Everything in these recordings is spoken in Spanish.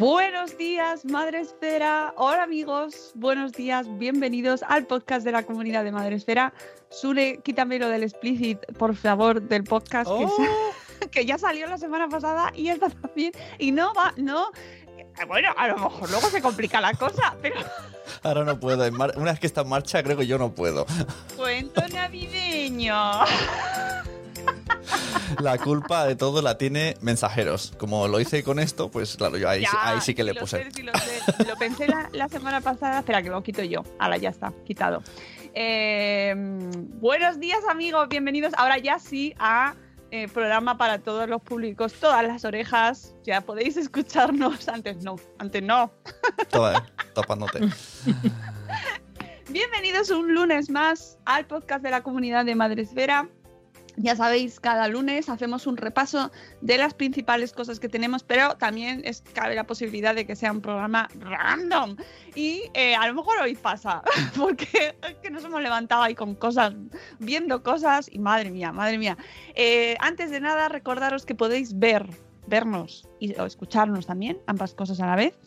Buenos días, Madre Esfera. Hola amigos, buenos días, bienvenidos al podcast de la comunidad de Madre Esfera. Sune, quítame lo del explicit, por favor, del podcast que, que ya salió la semana pasada y esta también. Y no va, no. Bueno, a lo mejor luego se complica la cosa, pero Ahora no puedo. Una vez que está en marcha, creo que yo no puedo. cuento navideño. La culpa de todo la tiene mensajeros. Como lo hice con esto, pues claro, yo ahí, Ya, ahí sí que le lo puse. sé, lo, sé. Lo pensé la, la semana pasada. Espera, que lo quito yo. Ahora ya está, quitado. Eh, buenos días, amigos. Bienvenidos ahora ya sí a eh, programa para todos los públicos, todas las orejas. Ya podéis escucharnos. Antes no, antes no. Toda, tapándote. Bienvenidos un lunes más al podcast de la comunidad de Madresfera. Ya sabéis, cada lunes hacemos un repaso de las principales cosas que tenemos, pero también es, cabe la posibilidad de que sea un programa random. Y eh, a lo mejor hoy pasa, porque que nos hemos levantado ahí con cosas, viendo cosas, y madre mía, madre mía. Eh, antes de nada, recordaros que podéis ver, vernos y, o escucharnos también, ambas cosas a la vez,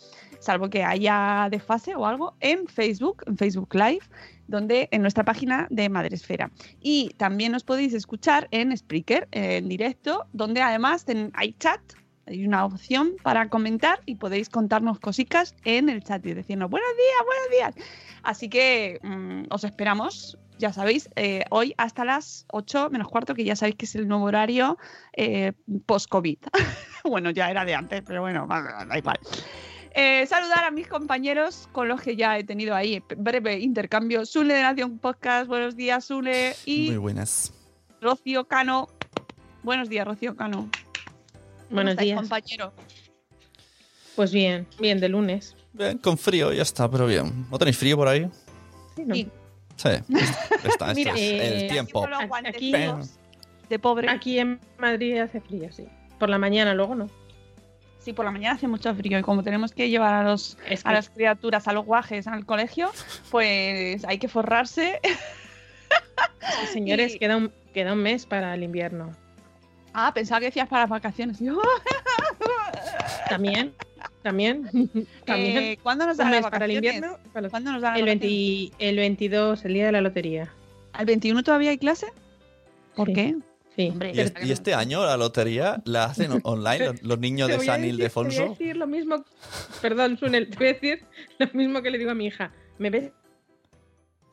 salvo que haya desfase o algo, en Facebook, en Facebook Live donde en nuestra página de Madresfera. Y también os podéis escuchar en Spreaker, eh, en directo, donde además hay chat, hay una opción para comentar y podéis contarnos cositas en el chat y decirnos buenos días, buenos días. Así que mm, os esperamos, ya sabéis, eh, hoy hasta las 8 menos cuarto, que ya sabéis que es el nuevo horario eh, post-COVID. bueno, ya era de antes, pero bueno, da igual. Eh, saludar a mis compañeros con los que ya he tenido ahí breve intercambio. Sune de Nación Podcast, buenos días, Sune. Y Muy buenas. Rocío Cano. Buenos días, Rocío Cano. ¿Cómo Buenos estáis, días. compañero. Pues bien, bien de lunes. Bien, con frío ya está, pero bien. ¿No tenéis frío por ahí? Sí, ¿no? Sí. Sí. Está, está. Mira, eh, el tiempo. Aquí- de pobre. Aquí en Madrid hace frío, sí. Por la mañana, luego no. Sí, por la mañana hace mucho frío y como tenemos que llevar a, los, Es a las criaturas, a los guajes al colegio, pues hay que forrarse. señores, y- queda, un, queda un mes para el invierno. Ah, pensaba que decías para las vacaciones. Yo, También, también, también. eh, ¿Cuándo nos dan las mes para el vacaciones? invierno. para los- ¿Cuándo nos dan el, vacaciones? 20 el 22, el día de la lotería. ¿Al 21 todavía hay clase? ¿Por Sí. qué? Sí. Hombre, Y, es- y este año la lotería la hacen online los, los niños de San decir- Te voy a Ildefonso. decir lo mismo, perdón, Sunel, te voy a decir lo mismo que le digo a mi hija. ¿Me ves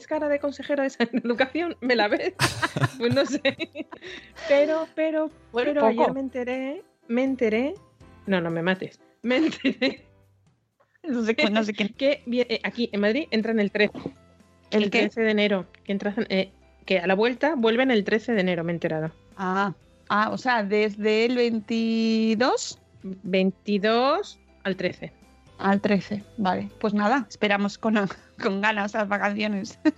cara de consejera de San- educación? ¿Me la ves? pues no sé. Pero, pero, Bueno, pero poco. ayer me enteré, me enteré, no, no me mates, me enteré No sé, no sé quién. que eh, aquí en Madrid entran el 13, ¿El el qué? 13 de enero, que, entran, eh, que a la vuelta vuelven el 13 de enero, me he enterado. Ah, ah, o sea, desde el 22. 22 al 13. Al 13, vale. Pues nada, esperamos con, con ganas las vacaciones.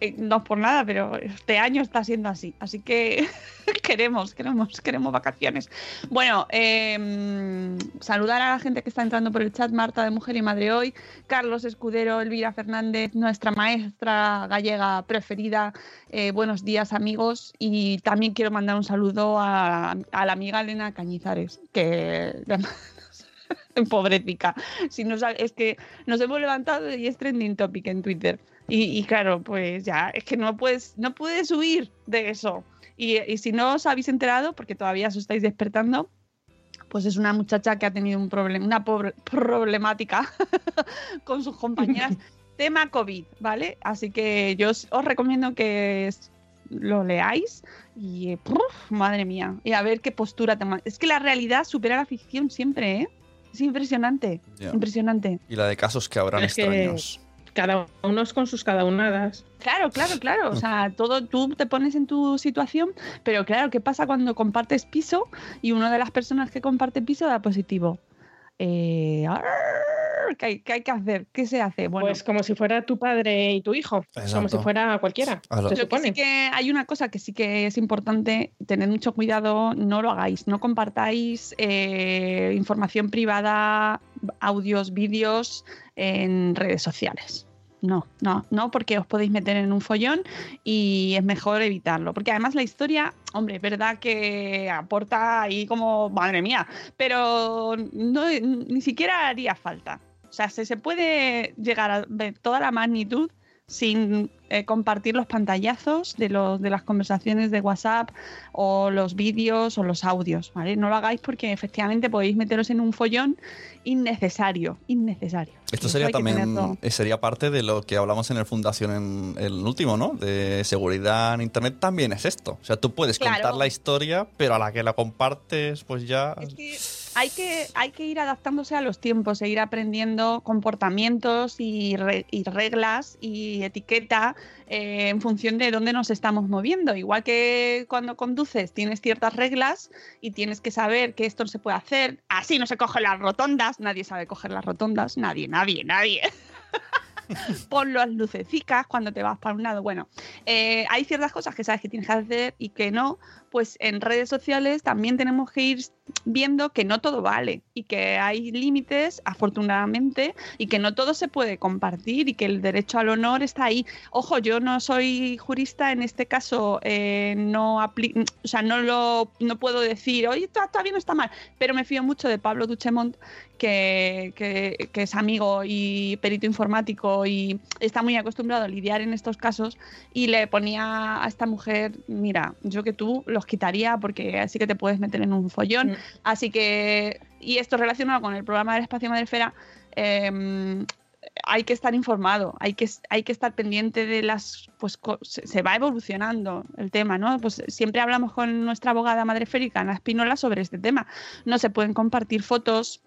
Eh, no por nada, pero este año está siendo así. Así que queremos, queremos, queremos vacaciones. Bueno, em, saludar a la gente que está entrando por el chat, Marta de Mujer y Madre Hoy, Carlos Escudero, Elvira Fernández, nuestra maestra gallega preferida. Eh, buenos días, amigos. Y también quiero mandar un saludo a, a la amiga Elena Cañizares, que pobrecita. Si nos, es que nos hemos levantado y es trending topic en Twitter. Y, y claro, pues ya, es que no puedes, no puedes huir de eso. Y, y si no os habéis enterado, porque todavía os estáis despertando, pues es una muchacha que ha tenido un problema, una pobre- problemática con sus compañeras. tema COVID, ¿vale? Así que yo os, os recomiendo que lo leáis y, eh, madre mía, y a ver qué postura toma. Es que la realidad supera la ficción siempre, ¿eh? Es impresionante, impresionante. Y la de casos que habrán Es que- extraños. Cada uno es con sus cada unadas. Claro, claro, claro. O sea, todo tú te pones en tu situación, pero claro, ¿qué pasa cuando compartes piso y una de las personas que comparte piso da positivo? Eh, ¿qué, hay, qué hay que hacer? ¿Qué se hace? Bueno, Pues como si fuera tu padre y tu hijo. Como si fuera cualquiera. Se Lo que sí supone. que hay una cosa que sí que es importante, tener mucho cuidado, no lo hagáis, no compartáis eh, información privada, audios, vídeos en redes sociales. No, no, no, porque os podéis meter en un follón y es mejor evitarlo. Porque además la historia, hombre, es verdad que aporta ahí como, madre mía, pero no, ni siquiera haría falta. O sea, se, se puede llegar a ver toda la magnitud sin eh, compartir los pantallazos de, los, de las conversaciones de WhatsApp o los vídeos o los audios, ¿vale? No lo hagáis porque efectivamente podéis meteros en un follón innecesario, innecesario. Esto sería también eh, sería parte de lo que hablamos en el Fundación en el último, ¿no? De seguridad en internet también es esto. O sea, tú puedes Claro. contar la historia, pero a la que la compartes, pues ya. Es que hay que, hay que ir adaptándose a los tiempos e ir aprendiendo comportamientos y, re- y reglas y etiqueta eh, en función de dónde nos estamos moviendo. Igual que cuando conduces tienes ciertas reglas y tienes que saber que esto no se puede hacer. Así no se cogen las rotondas. Nadie sabe coger las rotondas. Nadie, nadie, nadie. Pon las lucecicas cuando te vas para un lado. Bueno, eh, hay ciertas cosas que sabes que tienes que hacer y que no. Pues en redes sociales también tenemos que ir viendo que no todo vale y que hay límites, afortunadamente, y que no todo se puede compartir y que el derecho al honor está ahí. Ojo, yo no soy jurista, en este caso eh, no o sea, no lo no puedo decir, oye, esto está bien o está mal, pero me fío mucho de Pablo Duchemont, que, que- que es amigo y perito informático y está muy acostumbrado a lidiar en estos casos y le ponía a esta mujer, mira, yo que tú los quitaría porque así que te puedes meter en un follón. Mm. Así que, y esto relacionado con el programa del espacio Madrefera, eh, hay que estar informado, hay que, hay que estar pendiente de las, pues se va evolucionando el tema, ¿no? Pues siempre hablamos con nuestra abogada madreférica, Ana Espinola, sobre este tema. No se pueden compartir fotos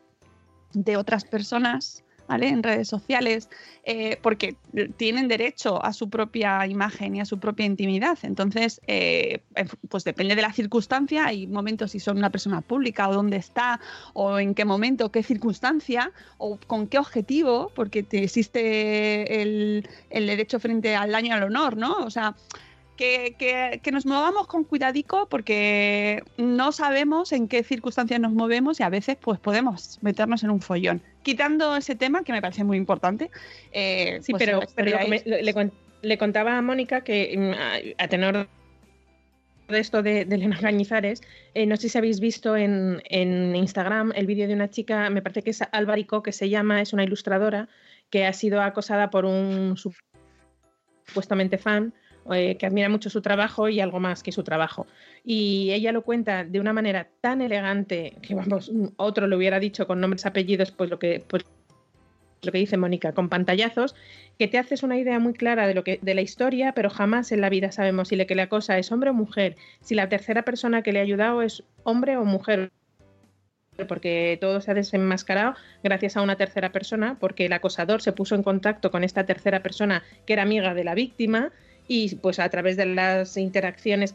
de otras personas, ¿vale? En redes sociales, eh, porque tienen derecho a su propia imagen y a su propia intimidad. Entonces, eh, pues depende de la circunstancia. Hay momentos si son una persona pública o dónde está, o en qué momento, qué circunstancia, o con qué objetivo, porque te existe el, el derecho frente al daño al honor, ¿no? O sea, que, que- que nos movamos con cuidadico porque no sabemos en qué circunstancias nos movemos y a veces pues podemos meternos en un follón. Quitando ese tema que me parece muy importante. eh, Sí, pues, pero, me- le, le con- le contaba a Mónica que mm, a, a tenor de esto de, de Elena Cañizares, eh, no sé si habéis visto en, en Instagram el vídeo de una chica, me parece que es Álvarico, que se llama, es una ilustradora, que ha sido acosada por un su- supuestamente fan eh, que admira mucho su trabajo y algo más que su trabajo. Y ella lo cuenta de una manera tan elegante que, vamos, otro le hubiera dicho con nombres, apellidos, pues lo que, pues, lo que dice Mónica, con pantallazos, que te haces una idea muy clara de, lo que, de la historia, pero jamás en la vida sabemos si le que le acosa es hombre o mujer, si la tercera persona que le ha ayudado es hombre o mujer porque todo se ha desenmascarado gracias a una tercera persona, porque el acosador se puso en contacto con esta tercera persona que era amiga de la víctima y pues a través de las interacciones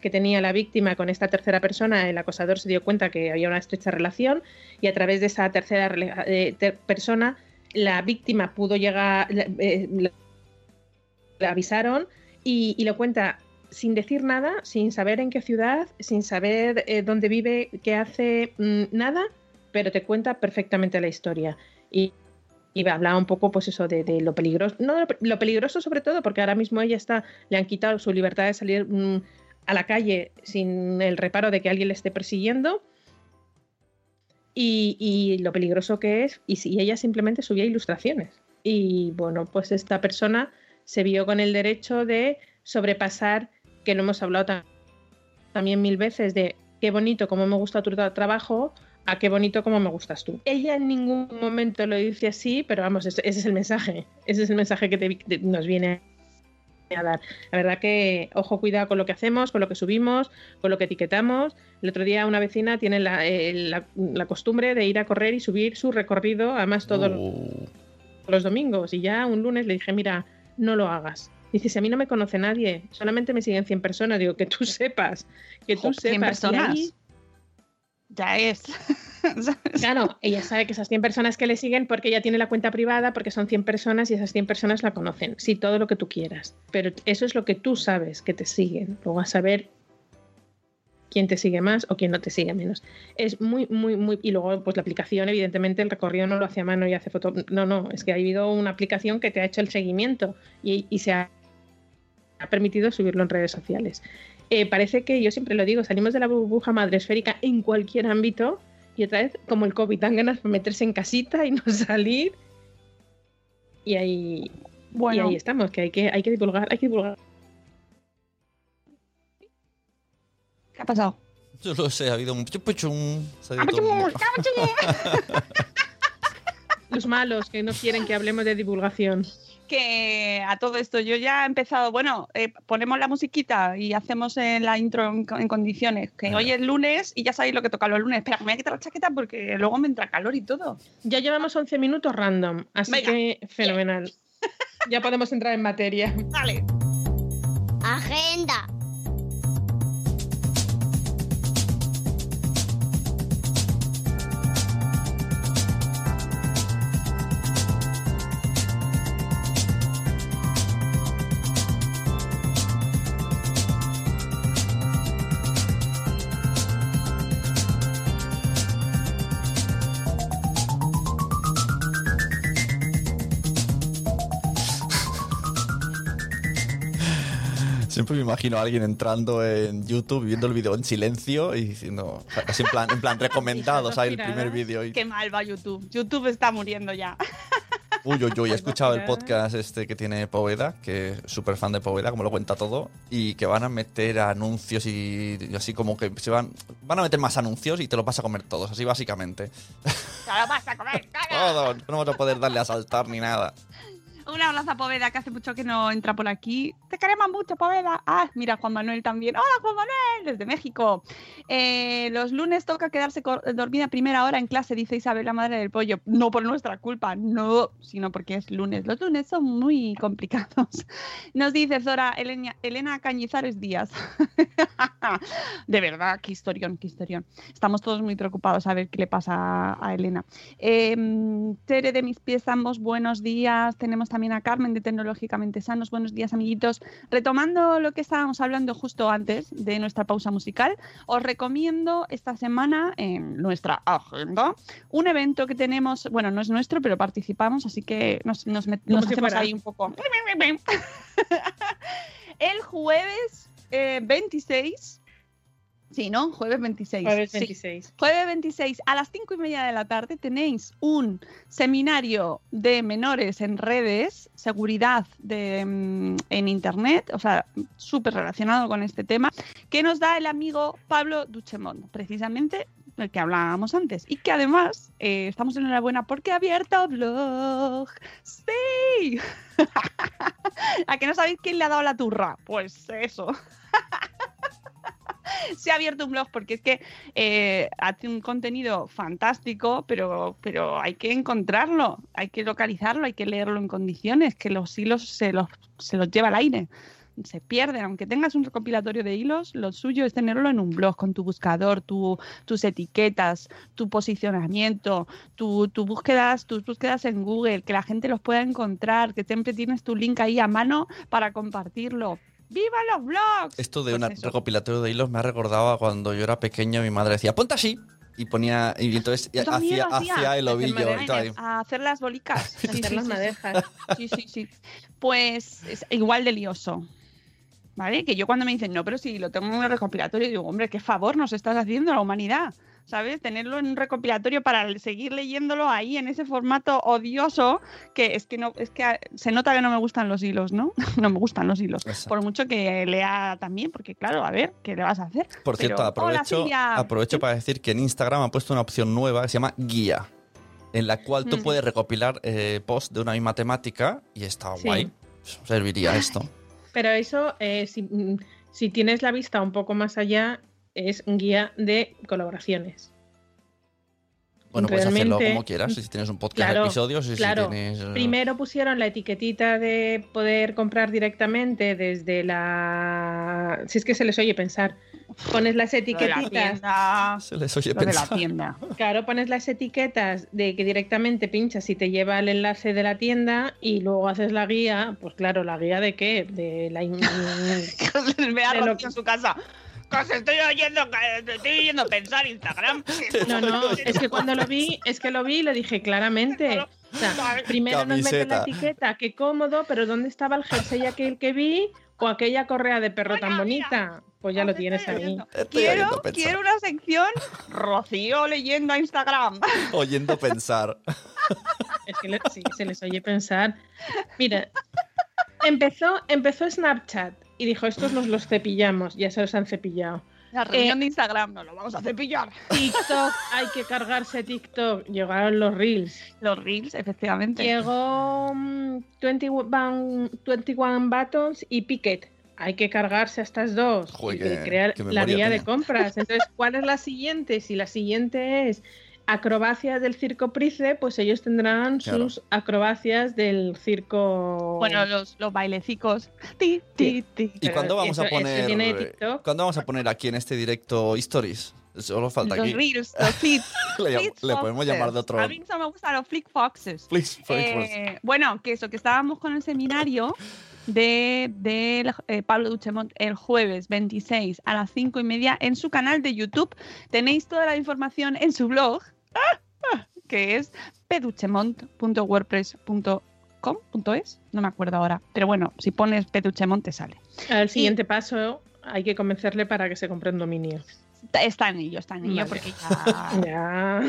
que tenía la víctima con esta tercera persona, el acosador se dio cuenta que había una estrecha relación y a través de esa tercera eh, persona la víctima pudo llegar, eh, la avisaron y, lo cuenta sin decir nada, sin saber en qué ciudad, sin saber eh, dónde vive, qué hace, mm, nada, pero te cuenta perfectamente la historia. Y, y hablaba un poco, pues eso, de, lo peligroso, no lo peligroso sobre todo, porque ahora mismo ella está, le han quitado su libertad de salir mm, a la calle sin el reparo de que alguien le esté persiguiendo. Y, lo peligroso que es, y si ella simplemente subía ilustraciones. Y bueno, pues esta persona se vio con el derecho de sobrepasar, que no hemos hablado también mil veces, de qué bonito, cómo me gusta tu trabajo, a qué bonito, cómo me gustas tú. Ella en ningún momento lo dice así, pero vamos, ese, es el mensaje. Ese es el mensaje que nos viene a dar. La verdad que, ojo, cuidado con lo que hacemos, con lo que subimos, con lo que etiquetamos. El otro día una vecina tiene la, eh, costumbre de ir a correr y subir su recorrido, además todos oh. los domingos. Y ya un lunes le dije, mira, no lo hagas. Dice, si a mí no me conoce nadie, solamente me siguen 100 personas. Digo, que tú sepas, que tú sepas. 100 personas. Ya es. claro, ella sabe que esas 100 personas que le siguen porque ella tiene la cuenta privada, porque son 100 personas y esas 100 personas la conocen. Sí, todo lo que tú quieras. Pero eso es lo que tú sabes que te siguen. Luego a saber quién te sigue más o quién no te sigue menos. Es muy, muy, muy. Y luego, pues la aplicación, evidentemente, el recorrido no lo hace a mano y hace foto. No, no, es que ha habido una aplicación que te ha hecho el seguimiento y, se ha, permitido subirlo en redes sociales. Eh, parece que, yo siempre lo digo, salimos de la burbuja madresférica en cualquier ámbito y otra vez, como el COVID, dan ganas de meterse en casita y no salir. Y ahí, bueno. y ahí estamos, que hay que, hay que divulgar, hay que divulgar ¿Qué ha pasado? Yo lo sé, ha habido un... Los malos que no quieren que hablemos de divulgación. Que a todo esto yo ya he empezado, bueno, eh, ponemos la musiquita y hacemos eh, la intro en, condiciones, que hoy es lunes y ya sabéis lo que toca los lunes. Espera, me voy a quitar la chaqueta porque luego me entra calor y todo. Ya llevamos 11 minutos random, así que fenomenal. ya podemos entrar en materia. Vale. Agenda. Siempre me imagino a alguien entrando en YouTube viendo el vídeo en silencio y diciendo, así en plan, en plan recomendado, ¿sabes? El primer vídeo. Y... Qué mal va YouTube. YouTube está muriendo ya. Uy, uy, uy, he escuchado el podcast este que tiene Poveda, que es súper fan de Poveda, como lo cuenta todo, y que van a meter anuncios y, así como que se van, van a meter más anuncios y te lo vas a comer todos, así básicamente. Te lo vas a comer todo. No vas a poder darle a saltar ni nada. Un abrazo a Poveda, que hace mucho que no entra por aquí. Te queremos mucho, Poveda. Ah, mira, Juan Manuel también. Hola, Juan Manuel, desde México. Eh, los lunes toca quedarse dormida primera hora en clase, dice Isabel, la madre del pollo. No por nuestra culpa, no, sino porque es lunes. Los lunes son muy complicados. Nos dice Zora Elena, Elena Cañizares Díaz. de verdad, qué historión, qué historión. Estamos todos muy preocupados a ver qué le pasa a Elena. Eh, Tere de mis pies, ambos, buenos días. Tenemos también también a Carmen de Tecnológicamente Sanos. Buenos días, amiguitos. Retomando lo que estábamos hablando justo antes de nuestra pausa musical, os recomiendo esta semana en nuestra agenda un evento que tenemos, bueno, no es nuestro, pero participamos, así que nos, nos, hacemos ahí un poco. El jueves 26 eh, Sí, ¿no? Jueves 26. Jueves 26. Jueves 26 a las 5 y media de la tarde tenéis un seminario de menores en redes, seguridad de, mm, en Internet, o sea, súper relacionado con este tema, que nos da el amigo Pablo Duchemont, precisamente el que hablábamos antes. Y que además eh, estamos en enhorabuena porque ha abierto blog. ¡Sí! ¿A que no sabéis quién le ha dado la turra? Pues eso. se ha abierto un blog porque es que eh, hace un contenido fantástico, pero, pero hay que encontrarlo, hay que localizarlo, hay que leerlo en condiciones, que los hilos se los, se los lleva al aire. se pierden. Aunque tengas un recopilatorio de hilos, lo suyo es tenerlo en un blog con tu buscador, tu- tus etiquetas, tu posicionamiento, tu, búsquedas, tus búsquedas en Google, que la gente los pueda encontrar, que siempre tienes tu link ahí a mano para compartirlo. ¡Viva los blogs! Esto de Pues un eso. recopilatorio de hilos me ha recordado a cuando yo era pequeño, mi madre decía, ponte así. Y ponía, y entonces hacía, hacía. el ovillo y todo ahí. A hacer las bolicas. Sí, Hacer sí, las sí. madejas. Sí, sí, sí. Pues es igual de lioso. ¿Vale? Que yo cuando me dicen, no, pero si lo tengo en un recopilatorio, digo, hombre, qué favor nos estás haciendo a la humanidad. ¿Sabes? Tenerlo en un recopilatorio para seguir leyéndolo ahí en ese formato odioso que es que no, es que ah, se nota que no me gustan los hilos, ¿no? No me gustan los hilos. Exacto. Por mucho que lea también, porque claro, a ver, ¿qué le vas a hacer? Por cierto, Pero, aprovecho, para decir que en Instagram ha puesto una opción nueva que se llama guía, en la cual tú Mm. puedes recopilar eh, posts de una misma temática y está Sí. guay. Serviría esto. Pero eso, eh, si, mm, si tienes la vista un poco más allá, es un guía de colaboraciones. Bueno, puedes hacerlo como quieras, si tienes un podcast Claro, de episodios, y claro. si tienes... eh, Primero pusieron la etiquetita de poder comprar directamente desde la... Si es que se les oye pensar. Pones las Lo de la etiquetitas. tienda, Se les oye lo de la pensar. tienda. Claro, pones las etiquetas de que directamente pinchas y te lleva el enlace de la tienda y luego haces la guía. Pues claro, ¿la guía de qué? De la... a De lo que- en su casa. Estoy oyendo, estoy oyendo pensar Instagram. No, no, es que cuando lo vi, es que lo vi y lo dije claramente. O sea, primero nos meten la etiqueta, qué cómodo, pero ¿dónde estaba el jersey aquel que vi o aquella correa de perro tan mira, bonita? Pues ya lo tienes ahí. Quiero, quiero una sección Rocío leyendo a Instagram. Oyendo pensar. Es que le- sí, se les oye pensar. Mira, empezó, empezó Snapchat y dijo, estos nos los cepillamos, ya se los han cepillado. La reunión de Instagram no lo vamos a cepillar. TikTok, hay que cargarse TikTok. Llegaron los Reels. Los reels, efectivamente. Llegó mm, 21, 21 Buttons y Picket. Hay que cargarse a estas dos. Joder, y crear la guía de compras. Entonces, ¿cuál es la siguiente? Si la siguiente es acrobacias del circo Price, pues ellos tendrán Claro. sus acrobacias del circo. Bueno, los, los bailecicos. Ti, ti, ti. ¿Y cuándo vamos a eso- eso poner... TikTok. ¿Cuándo vamos a poner aquí en este directo stories? Solo falta Los aquí. reels, los flits. Le, le podemos llamar de otro... A mí me gustan los flick foxes. Please, please. Eh, bueno, que eso, que estábamos con el seminario de, de eh, Pablo Duchemont el jueves 26 a las 5 y media en su canal de YouTube. Tenéis toda la información en su blog, que es peduchemont.wordpress.com.es. No me acuerdo ahora, pero bueno, si pones peduchemont te sale. Al siguiente paso hay que convencerle para que se compre un dominio. Está, en ello, está en ello, Vale. porque ya Ya.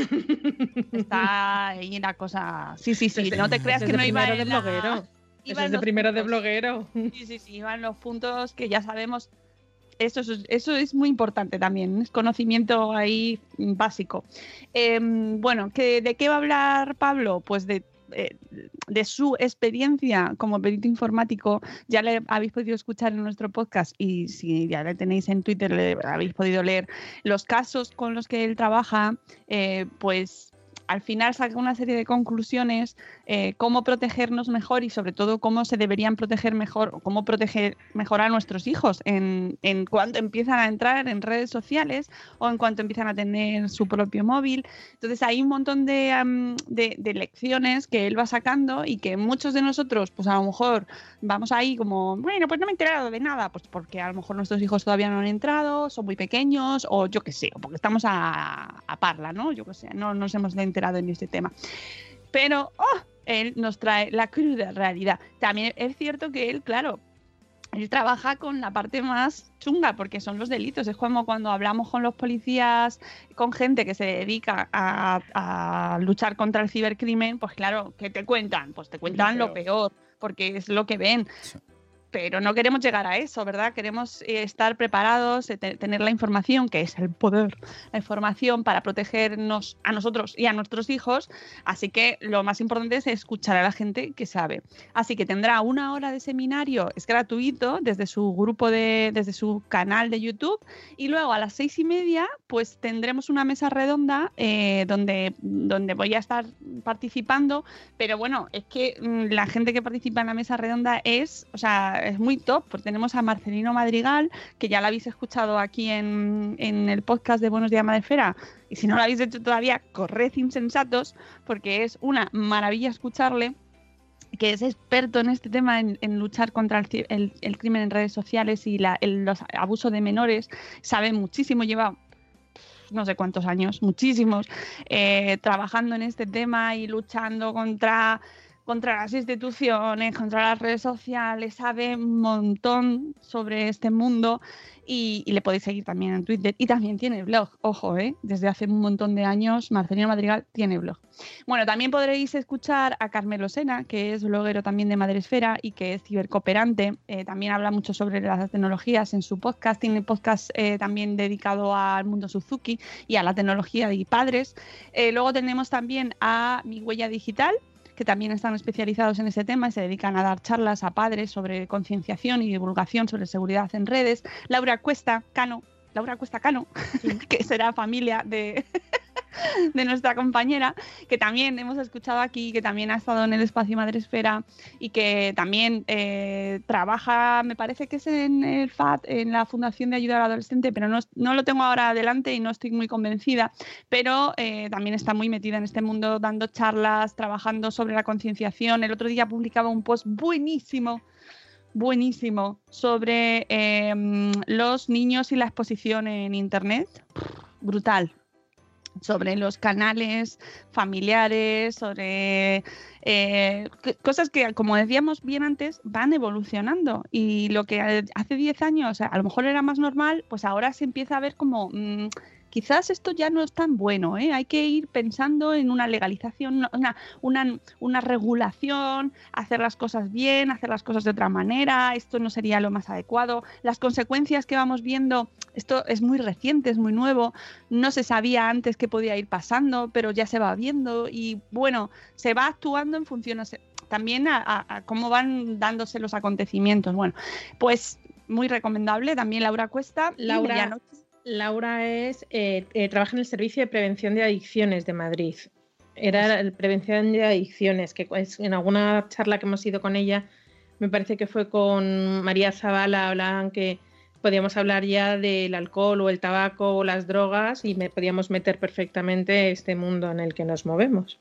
está ahí la cosa. Sí, sí, sí, Desde- no te creas que no iba primero de la- bloguero. iba Eso en es de primero de bloguero. Sí, sí, sí, iban los puntos que ya sabemos. Eso es, eso es muy importante también, es conocimiento ahí básico. Em, bueno, ¿que- ¿de qué va a hablar Pablo? Pues de, eh, de su experiencia como perito informático. Ya le habéis podido escuchar en nuestro podcast y si ya le tenéis en Twitter, le habéis podido leer los casos con los que él trabaja, eh, pues al final saca una serie de conclusiones, eh, cómo protegernos mejor y sobre todo cómo se deberían proteger mejor, cómo proteger mejor a nuestros hijos en, en cuanto empiezan a entrar en redes sociales o en cuanto empiezan a tener su propio móvil. Entonces hay un montón de- de lecciones que él va sacando y que muchos de nosotros, pues a lo mejor vamos ahí como, bueno, pues no me he enterado de nada, pues porque a lo mejor nuestros hijos todavía no han entrado, son muy pequeños o yo qué sé, o porque estamos a, a parla, ¿no? Yo qué sé, no nos hemos enterado en este tema. Pero ¡oh! él nos trae la cruda realidad. También es cierto que él, claro, él trabaja con la parte más chunga, porque son los delitos. Es como cuando hablamos con los policías, con gente que se dedica a, a luchar contra el cibercrimen, pues claro, ¿qué te cuentan? Pues te cuentan lo peor, porque es lo que ven. Pero no queremos llegar a eso, ¿verdad? Queremos eh, estar preparados, eh, te- tener la información, que es el poder, la información para protegernos a nosotros y a nuestros hijos. Así que lo más importante es escuchar a la gente que sabe. Así que tendrá una hora de seminario, es gratuito, desde su grupo de, desde su canal de YouTube. Y luego a las seis y media, pues tendremos una mesa redonda eh, donde, donde voy a estar participando. Pero bueno, es que mm, la gente que participa en la mesa redonda es, o sea, es muy top, pues tenemos a Marcelino Madrigal, que ya la habéis escuchado aquí en, en el podcast de Buenos Días Madrefera, y si no lo habéis hecho todavía, corred insensatos, porque es una maravilla escucharle que es experto en este tema, en, luchar contra el- el crimen en redes sociales y la- el- los abusos de menores, sabe muchísimo, lleva no sé cuántos años, muchísimos, eh, trabajando en este tema y luchando contra, contra las instituciones, contra las redes sociales, sabe un montón sobre este mundo y, y le podéis seguir también en Twitter. Y también tiene blog, ojo, ¿eh? desde hace un montón de años Marcelino Madrigal tiene blog. Bueno, también podréis escuchar a Carmelo Sena, que es bloguero también de Madresfera y que es cibercooperante. Eh, también habla mucho sobre las tecnologías en su podcast. Tiene podcast eh, también dedicado al mundo Suzuki y a la tecnología de padres. Eh, luego tenemos también a Mi Huella Digital, que también están especializados en ese tema y se dedican a dar charlas a padres sobre concienciación y divulgación sobre seguridad en redes. Laura Cuesta, Cano, Laura Cuesta Cano, que será familia de, de nuestra compañera, que también hemos escuchado aquí, que también ha estado en el espacio Madresfera y que también eh, trabaja, me parece que es en el FAT, en la Fundación de Ayuda al Adolescente, pero no, no lo tengo ahora adelante y no estoy muy convencida, pero eh, también está muy metida en este mundo dando charlas, trabajando sobre la concienciación. El otro día publicaba un post buenísimo buenísimo sobre eh, los niños y la exposición en Internet. Brutal. Sobre los canales familiares, sobre eh, cosas que, como decíamos bien antes, van evolucionando. Y lo que eh, hace 10 años a lo mejor era más normal, pues ahora se empieza a ver como... mm, Quizás esto ya no es tan bueno, ¿eh? hay que ir pensando en una legalización, una, una, una regulación, hacer las cosas bien, hacer las cosas de otra manera, esto no sería lo más adecuado. Las consecuencias que vamos viendo, esto es muy reciente, es muy nuevo, no se sabía antes qué podía ir pasando, pero ya se va viendo y bueno, se va actuando en función a se- también a, a- a cómo van dándose los acontecimientos. Bueno, pues muy recomendable, también Laura Cuesta. Laura. Laura es, eh, eh, trabaja en el Servicio de Prevención de Adicciones de Madrid. Era la prevención de adicciones, que es- en alguna charla que hemos ido con ella, me parece que fue con María Zavala, hablaban que podíamos hablar ya del alcohol o el tabaco o las drogas y me podíamos meter perfectamente este mundo en el que nos movemos.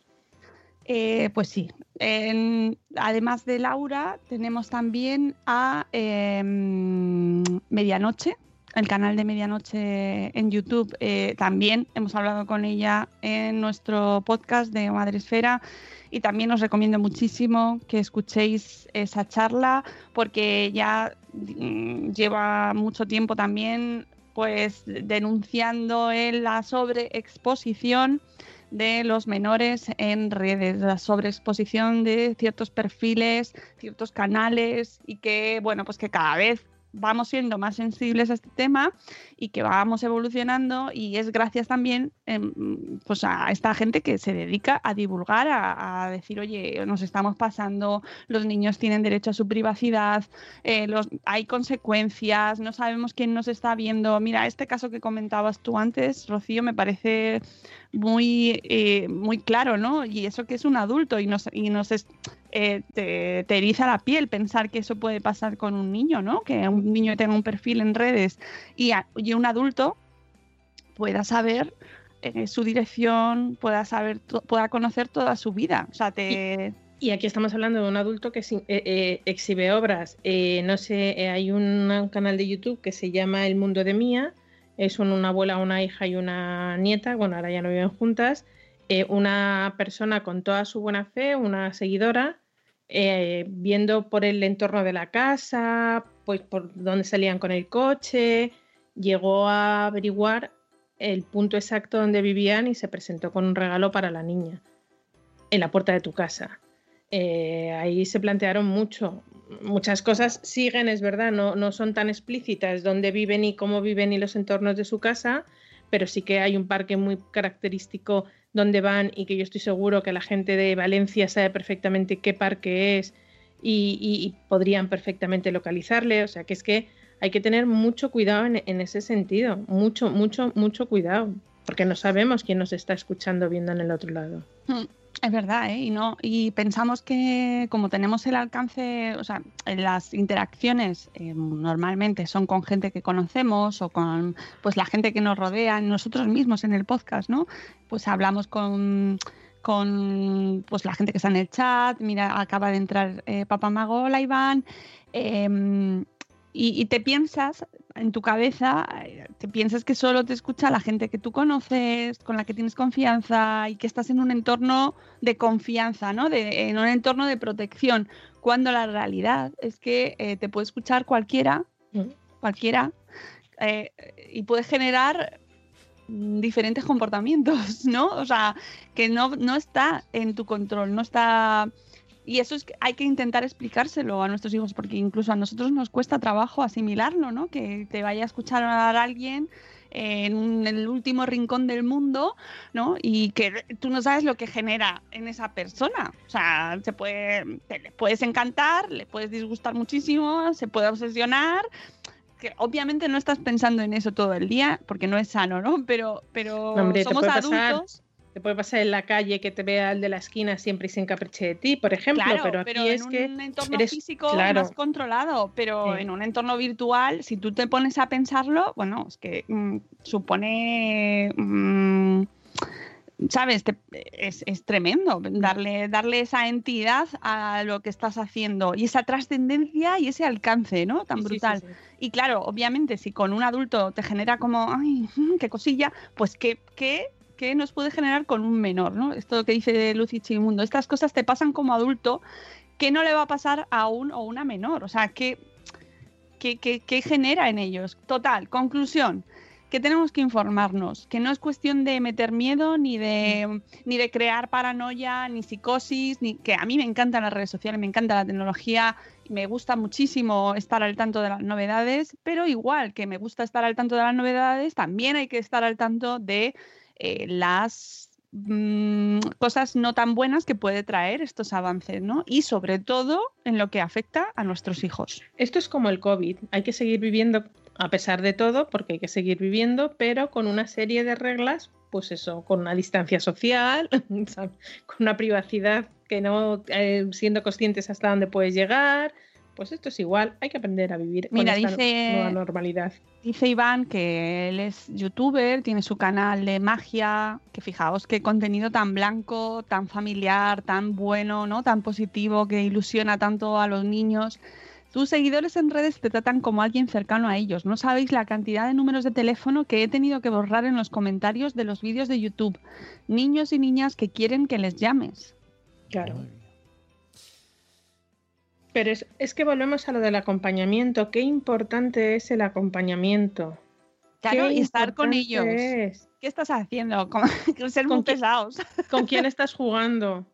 Eh, pues sí. En- además de Laura, tenemos también a em, Medianoche, el canal de Medianoche en YouTube. Eh, también hemos hablado con ella en nuestro podcast de Madresfera y también os recomiendo muchísimo que escuchéis esa charla porque ya mm, lleva mucho tiempo también pues denunciando en la sobreexposición de los menores en redes, la sobreexposición de ciertos perfiles, ciertos canales y que, bueno, pues que cada vez vamos siendo más sensibles a este tema y que vamos evolucionando y es gracias también em, pues a esta gente que se dedica a divulgar, a, decir, oye, nos estamos pasando, los niños tienen derecho a su privacidad, eh, los, hay consecuencias, no sabemos quién nos está viendo. Mira, este caso que comentabas tú antes, Rocío, me parece muy, eh, muy claro, ¿no? Y eso que es un adulto y nos, y nos es- eh, te, te eriza la piel pensar que eso puede pasar con un niño, ¿no? Que un niño tenga un perfil en redes y, y un adulto pueda saber eh, su dirección, pueda saber, pueda conocer toda su vida. O sea, te... Y aquí estamos hablando de un adulto que eh, eh, exhibe obras. No sé, hay un, un canal de YouTube que se llama El Mundo de Mía. Es un- una abuela, una hija y una nieta. Bueno, ahora ya no viven juntas. Eh, una persona con toda su buena fe, una seguidora, eh, viendo por el entorno de la casa, pues por dónde salían con el coche, llegó a averiguar el punto exacto donde vivían y se presentó con un regalo para la niña en la puerta de tu casa. Eh, ahí se plantearon mucho. Muchas cosas siguen, es verdad, no, no son tan explícitas dónde viven y cómo viven y los entornos de su casa, pero sí que hay un parque muy característico donde van y que yo estoy seguro que la gente de Valencia sabe perfectamente qué parque es y, podrían perfectamente localizarle. O sea que es que hay que tener mucho cuidado en, en ese sentido, mucho, mucho, mucho cuidado, porque no sabemos quién nos está escuchando, viendo en el otro lado. Hmm. Es verdad, ¿eh? Y, no, y pensamos que como tenemos el alcance, o sea, las interacciones eh, normalmente son con gente que conocemos o con pues la gente que nos rodea, nosotros mismos en el podcast, ¿no? Pues hablamos con, con pues la gente que está en el chat, mira, acaba de entrar eh, Papá Mago, Iván, em, y, y te piensas, en tu cabeza, eh, te piensas que solo te escucha la gente que tú conoces, con la que tienes confianza y que estás en un entorno de confianza, ¿no? De, en un entorno de protección, cuando la realidad es que eh, te puede escuchar cualquiera, cualquiera, eh, y puede generar mm, diferentes comportamientos, ¿no? O sea, que no, no está en tu control, no está y eso es que hay que intentar explicárselo a nuestros hijos, porque incluso a nosotros nos cuesta trabajo asimilarlo, ¿no? Que te vaya a escuchar a alguien en, el último rincón del mundo, ¿no? Y que tú no sabes lo que genera en esa persona. O sea, se puede, te le puedes encantar, le puedes disgustar muchísimo, se puede obsesionar. Que obviamente no estás pensando en eso todo el día, porque no es sano, ¿no? Pero, pero somos adultos. Te puede pasar en la calle que te vea el de la esquina siempre y se encapriche de ti, por ejemplo, pero aquí es en que un entorno eres, físico claro, más controlado, pero Sí. en un entorno virtual, si tú te pones a pensarlo, bueno, es que mm, supone, mm, sabes, Te- es, es tremendo darle, darle esa entidad a lo que estás haciendo y esa trascendencia y ese alcance, ¿no? Tan Sí, sí, sí, brutal. sí. Y claro, obviamente, si con un adulto te genera como, ay, mm, qué cosilla, pues qué, qué, qué nos puede generar con un menor, ¿no? Esto que dice Lucy Chimundo, estas cosas te pasan como adulto, ¿qué no le va a pasar a un o una menor? O sea, ¿qué, qué, qué- qué genera en ellos? Total, conclusión. Que tenemos que informarnos, que no es cuestión de meter miedo, ni de, ni de crear paranoia, ni psicosis, ni que a mí me encantan las redes sociales, me encanta la tecnología, me gusta muchísimo estar al tanto de las novedades, pero igual que me gusta estar al tanto de las novedades, también hay que estar al tanto de eh, las mm, cosas no tan buenas que puede traer estos avances, ¿no? Y sobre todo en lo que afecta a nuestros hijos. Esto es como el COVID, hay que seguir viviendo a pesar de todo, porque hay que seguir viviendo, pero con una serie de reglas, pues eso, con una distancia social, con una privacidad que no, eh, siendo conscientes hasta dónde puedes llegar, pues esto es igual, hay que aprender a vivir Mira, con esta dice- nueva normalidad. Dice Iván que él es youtuber, tiene su canal de magia, que fijaos qué contenido tan blanco, tan familiar, tan bueno, ¿no? Tan positivo, que ilusiona tanto a los niños. Tus seguidores en redes te tratan como alguien cercano a ellos. No sabéis la cantidad de números de teléfono que he tenido que borrar en los comentarios de los vídeos de YouTube. Niños y niñas que quieren que les llames. Claro. Pero es, es que volvemos a lo del acompañamiento. Qué importante es el acompañamiento. Claro, y estar con ellos. es. ¿Qué estás haciendo? Como- Ser muy ¿Con pesados. ¿Con quién estás jugando?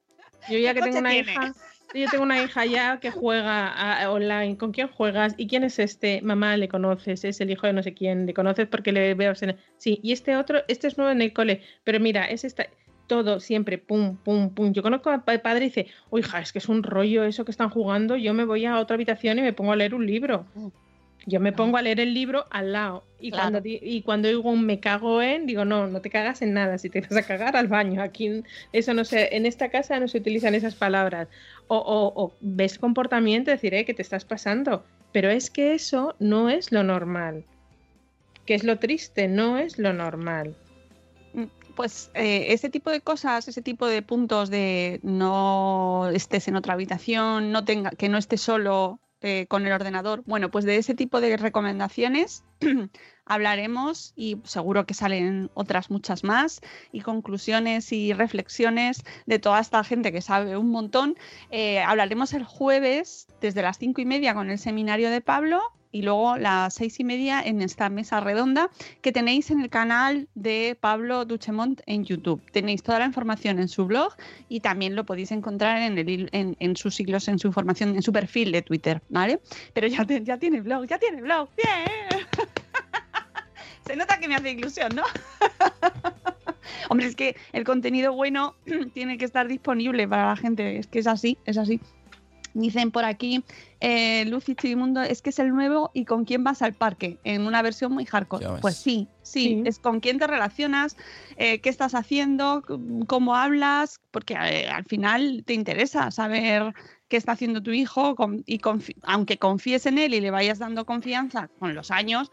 Yo ya ¿Qué que tengo una tiene? hija, yo tengo una hija ya que juega a- online. ¿Con quién juegas? ¿Y quién es este? Mamá, le conoces, es el hijo de no sé quién, le conoces porque le veo. Sí, y este otro, este es nuevo en el cole, pero mira, es esta. Todo siempre, pum, pum, pum. Yo conozco a pa- padre y dice, hija, es que es un rollo eso que están jugando. Yo me voy a otra habitación y me pongo a leer un libro. Yo me pongo a leer el libro al lado. Y, Claro. cuando, y cuando digo un me cago en, digo, no, no te cagas en nada. Si te vas a cagar al baño. Aquí, eso no sé, en esta casa no se utilizan esas palabras. O, o- o ves comportamiento, decir, eh, que te estás pasando. Pero es que eso no es lo normal. Que es lo triste, no es lo normal. Pues eh, ese tipo de cosas, ese tipo de puntos de no estés en otra habitación, no tenga, que no estés solo eh, con el ordenador. Bueno, pues de ese tipo de recomendaciones hablaremos y seguro que salen otras muchas más y conclusiones y reflexiones de toda esta gente que sabe un montón. Eh, hablaremos el jueves desde las cinco y media con el seminario de Pablo y luego las seis y media en esta mesa redonda que tenéis en el canal de Pablo Duchemont en YouTube. Tenéis toda la información en su blog y también lo podéis encontrar en, el, sus siglos, en su información, en su perfil de Twitter, ¿vale? Pero ya, ya tiene blog, ya tiene blog. ¡Bien! Se nota que me hace ilusión, ¿no? Hombre, es que el contenido bueno tiene que estar disponible para la gente. Es que es así, es así. Dicen por aquí, eh, Lucy Chivimundo, es que es el nuevo y con quién vas al parque, en una versión muy hardcore. Pues sí, sí, Sí. es con quién te relacionas, eh, qué estás haciendo, cómo hablas, porque eh, al final te interesa saber qué está haciendo tu hijo con- y confi- aunque confíes en él y le vayas dando confianza con los años,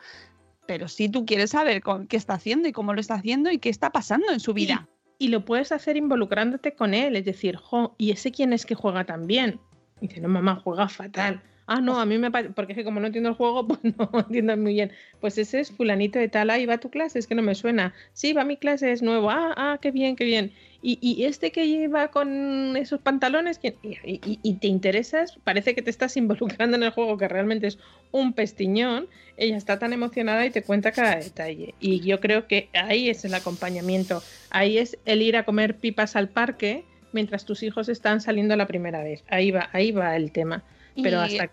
pero sí tú quieres saber con- qué está haciendo y cómo lo está haciendo y qué está pasando en su vida. Y lo puedes hacer involucrándote con él, es decir, jo, ¿y ese quién es que juega tan bien? Y dice, no, mamá, juega fatal. Ah, no, a mí me parece, porque es que como no entiendo el juego, pues no entiendo muy bien. Pues ese es fulanito de tal, ahí va a tu clase, es que no me suena. Sí, va a mi clase, es nuevo. Ah, ah, qué bien, qué bien. Y, y este que lleva con esos pantalones. Y, y- y te interesas, parece que te estás involucrando en el juego, que realmente es un pestiñón. Ella está tan emocionada y te cuenta cada detalle. Y yo creo que ahí es el acompañamiento. Ahí es el ir a comer pipas al parque mientras tus hijos están saliendo la primera vez. Ahí va, ahí va el tema. Pero hasta,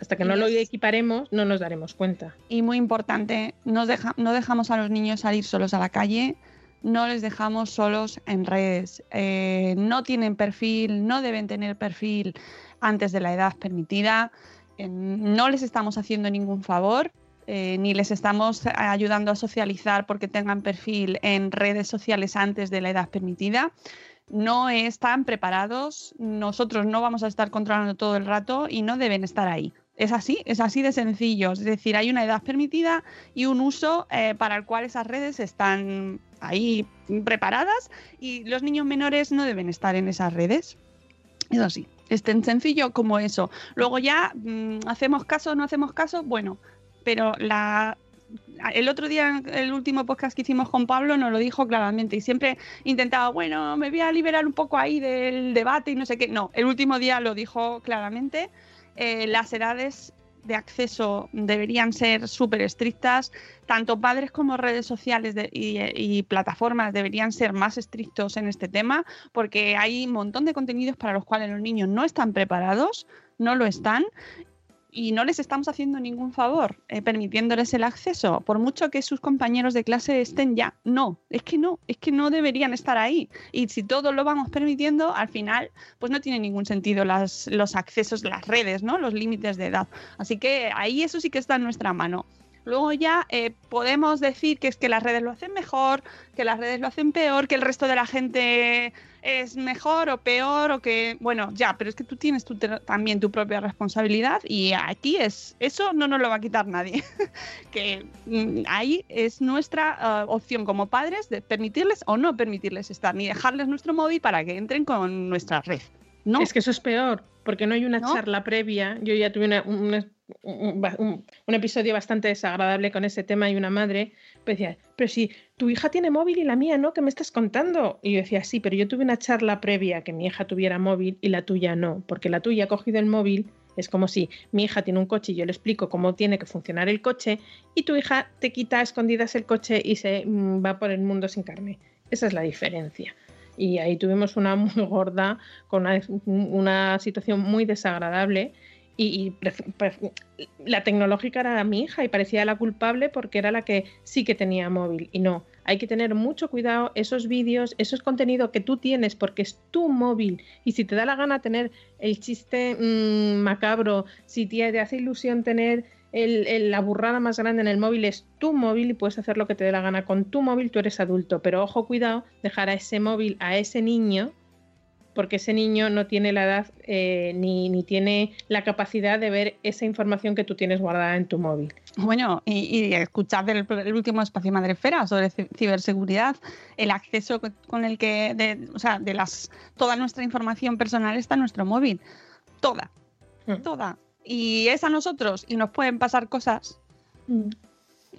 hasta que no lo equiparemos, no nos daremos cuenta. y muy importante, nos deja- no dejamos a los niños salir solos a la calle, no les dejamos solos en redes, eh, no tienen perfil, no deben tener perfil antes de la edad permitida, eh, no les estamos haciendo ningún favor. eh, ni les estamos ayudando a socializar porque tengan perfil en redes sociales antes de la edad permitida. No están preparados, nosotros no vamos a estar controlando todo el rato y no deben estar ahí. Es así, es así de sencillo. Es decir, hay una edad permitida y un uso para el cual esas redes están ahí preparadas y los niños menores no deben estar en esas redes. Es así, es tan sencillo como eso. Luego ya, mm, ¿hacemos caso no hacemos caso? Bueno, pero la, el otro día, el último podcast que hicimos con Pablo, nos lo dijo claramente y siempre intentaba, bueno, me voy a liberar un poco ahí del debate y no sé qué. No, el último día lo dijo claramente. eh, las edades de acceso deberían ser súper estrictas. Tanto padres como redes sociales y plataformas deberían ser más estrictos en este tema porque hay un montón de contenidos para los cuales los niños no están preparados, no lo están y no les estamos haciendo ningún favor eh, permitiéndoles el acceso, por mucho que sus compañeros de clase estén ya. No, es que no, es que no deberían estar ahí. Y si todo lo vamos permitiendo, al final, pues no tiene ningún sentido las, los accesos, las redes, ¿no? Los límites de edad. Así que ahí eso sí que está en nuestra mano. Luego ya eh, podemos decir que es que las redes lo hacen mejor, que las redes lo hacen peor, que el resto de la gente es mejor o peor o que, bueno, ya, pero es que tú tienes tu también tu propia responsabilidad y aquí es, eso no nos lo va a quitar nadie. que mm, ahí es nuestra ah, opción como padres de permitirles o no permitirles estar, ni dejarles nuestro móvil para que entren con nuestra red. No. Es que eso es peor, porque no hay una ¿No? charla previa. Yo ya tuve una- una- un, episodio bastante desagradable con ese tema y una madre pues decía, pero si tu hija tiene móvil y la mía no, ¿qué me estás contando? Y yo decía, sí, pero yo tuve una charla previa que mi hija tuviera móvil y la tuya no, porque la tuya ha cogido el móvil. Es como si mi hija tiene un coche y yo le explico cómo tiene que funcionar el coche y tu hija te quita a escondidas el coche y se mm, va por el mundo sin carne. Esa es la diferencia y ahí tuvimos una muy gorda con una situación muy desagradable y, la tecnológica era mi hija y parecía la culpable porque era la que sí que tenía móvil. Y no, hay que tener mucho cuidado. Esos vídeos, esos contenidos que tú tienes porque es tu móvil y si te da la gana tener el chiste mm, macabro, si te, te hace ilusión tener el- el- la burrada más grande en el móvil es tu móvil y puedes hacer lo que te dé la gana. Con tu móvil, tú eres adulto, pero ojo, cuidado, dejar a ese móvil a ese niño, porque ese niño no tiene la edad eh, ni, ni tiene la capacidad de ver esa información que tú tienes guardada en tu móvil. Bueno, y, y escuchad el, el último espacio Madrefera sobre ci- ciberseguridad, el acceso co- con el que, de, o sea, de las, toda nuestra información personal está en nuestro móvil, toda, Mm. toda. Y es a nosotros y nos pueden pasar cosas.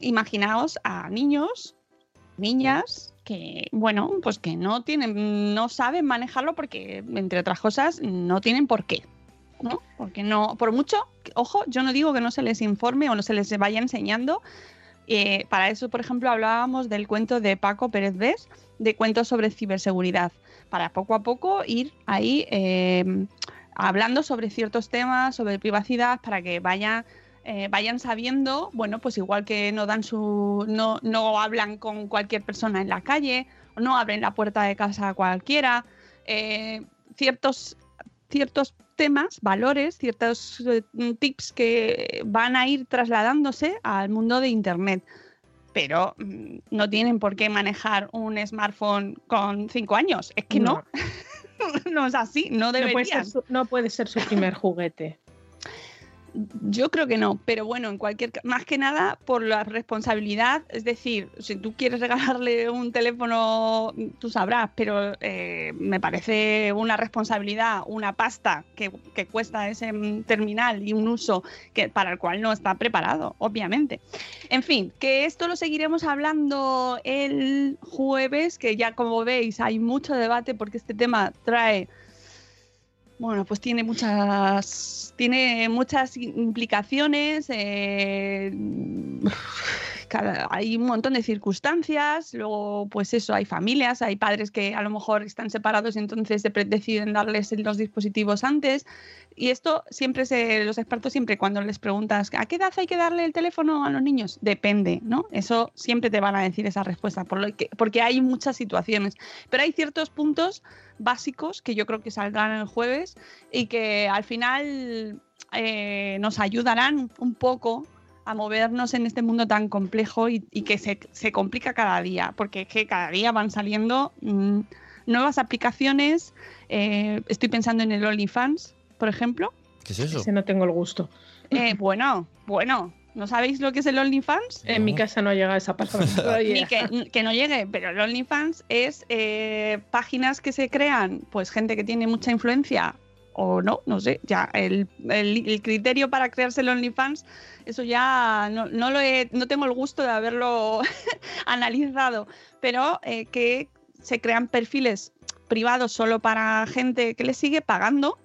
Imaginaos a niños, niñas que, bueno, pues que no tienen, no saben manejarlo porque, entre otras cosas, no tienen por qué. ¿no? Porque no, por mucho, ojo, yo no digo que no se les informe o no se les vaya enseñando. eh, para eso, por ejemplo, hablábamos del cuento de Paco Pérez Vés, de cuentos sobre ciberseguridad, para poco a poco ir ahí eh, hablando sobre ciertos temas, sobre privacidad, para que vayan eh, vayan sabiendo, bueno, pues igual que no dan su, no, no hablan con cualquier persona en la calle, o no abren la puerta de casa a cualquiera, eh, ciertos, ciertos temas, valores, ciertos eh, tips que van a ir trasladándose al mundo de Internet. Pero mm, no tienen por qué manejar un smartphone con cinco años. Es que no. No, es así, no No ser su, no puede ser su primer juguete. Yo creo que no, pero bueno, en cualquier más que nada por la responsabilidad, es decir, si tú quieres regalarle un teléfono, tú sabrás, pero eh, me parece una responsabilidad, una pasta que, que cuesta ese mm, terminal y un uso que para el cual no está preparado, obviamente. En fin, que esto lo seguiremos hablando el jueves, que ya como veis hay mucho debate porque este tema trae bueno, pues tiene muchas, tiene muchas implicaciones. eh, cada- hay un montón de circunstancias. Luego, pues eso, hay familias, hay padres que a lo mejor están separados y entonces de- deciden darles los dispositivos antes. Y esto siempre se, los expertos siempre cuando les preguntas ¿a qué edad hay que darle el teléfono a los niños? Depende, ¿no? Eso siempre te van a decir esa respuesta, por lo que- porque hay muchas situaciones. Pero hay ciertos puntos básicos que yo creo que saldrán el jueves y que al final eh, nos ayudarán un poco a movernos en este mundo tan complejo y, y que se, se complica cada día, porque es que cada día van saliendo mm, nuevas aplicaciones. eh, estoy pensando en el OnlyFans, por ejemplo. ¿Qué es eso? Ese no tengo el gusto. Eh, bueno, bueno, ¿no sabéis lo que es el OnlyFans? En mi casa no llega esa palabra Ni que no llegue, pero el OnlyFans es eh, páginas que se crean, pues gente que tiene mucha influencia o no, no sé, ya el, el- el criterio para crearse el OnlyFans, eso ya no, no lo he- no tengo el gusto de haberlo analizado, pero eh, que se crean perfiles privados solo para gente que les sigue pagando